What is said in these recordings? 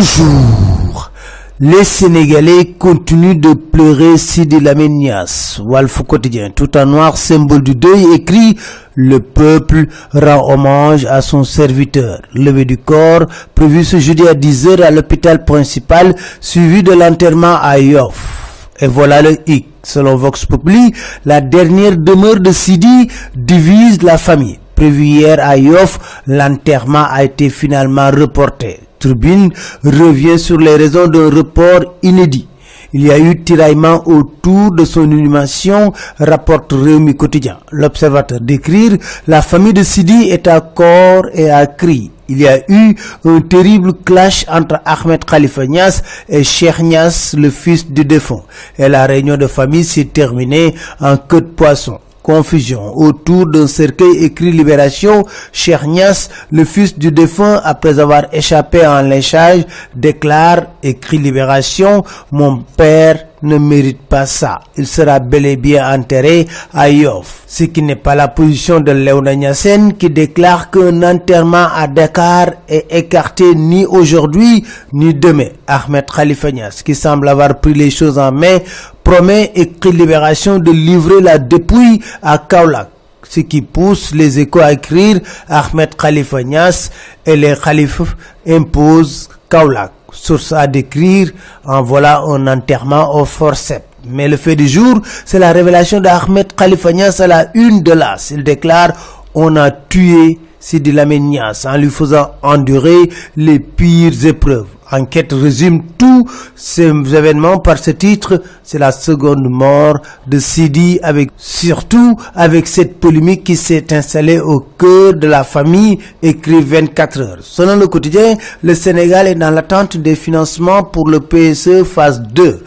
Bonjour. Les Sénégalais continuent de pleurer Sidi Lamenias. Walf quotidien, tout en noir, symbole du deuil, écrit Le peuple rend hommage à son serviteur. Levé du corps, prévu ce jeudi à 10h à l'hôpital principal, suivi de l'enterrement à Yoff. Et voilà le hic. Selon Vox Populi, la dernière demeure de Sidi divise la famille. Prévu hier à Yoff, l'enterrement a été finalement reporté. Tribune revient sur les raisons d'un report inédit. Il y a eu tiraillement autour de son inhumation, rapporte Réumi Quotidien. L'observateur d'écrire, la famille de Sidi est à corps et à cri. Il y a eu un terrible clash entre Ahmed Khalifa Nias et Cheikh Nias, le fils du défunt. Et la réunion de famille s'est terminée en queue de poisson confusion. Autour d'un cercueil écrit Libération, Chernias, le fils du défunt, après avoir échappé en léchage, déclare, écrit Libération, mon père ne mérite pas ça. Il sera bel et bien enterré à Yoff. Ce qui n'est pas la position de Léona Niassen qui déclare qu'un enterrement à Dakar est écarté ni aujourd'hui ni demain. Ahmed Khalifa Niass, qui semble avoir pris les choses en main, promet, écrit Libération, de livrer la dépouille à Kaulak ce qui pousse les échos à écrire Ahmed Khalifa Niass et les khalifs imposent Kaulak source à décrire, en voilà un enterrement au forceps. Mais le fait du jour, c'est la révélation d'Ahmed Khalifa Niass à la une de l'As. Il déclare, on a tué Sidi en lui faisant endurer les pires épreuves. Enquête résume tous ces événements par ce titre. C'est la seconde mort de Sidi avec, surtout avec cette polémique qui s'est installée au cœur de la famille, écrit 24 heures. Selon le quotidien, le Sénégal est dans l'attente des financements pour le PSE phase 2.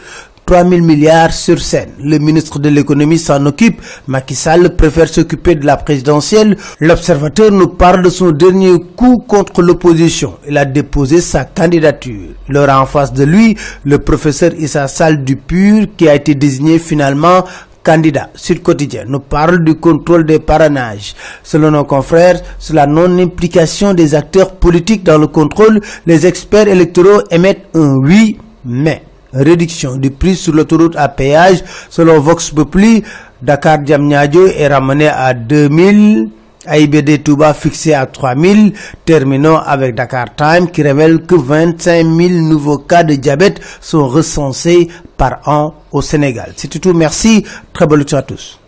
3 000 milliards sur scène. Le ministre de l'économie s'en occupe. Macky Sall préfère s'occuper de la présidentielle. L'observateur nous parle de son dernier coup contre l'opposition. Il a déposé sa candidature. Il en face de lui le professeur Issa Sall du PUR qui a été désigné finalement candidat. Sud Quotidien nous parle du contrôle des parrainages. Selon nos confrères, sur la non-implication des acteurs politiques dans le contrôle, les experts électoraux émettent un oui, mais réduction du prix sur l'autoroute à péage. Selon Vox Populi, Dakar Diamniadio est ramené à 2000. AIBD Touba fixé à 3000. Terminons avec Dakar Time qui révèle que 25 000 nouveaux cas de diabète sont recensés par an au Sénégal. C'est tout. Merci. Très bonne à tous.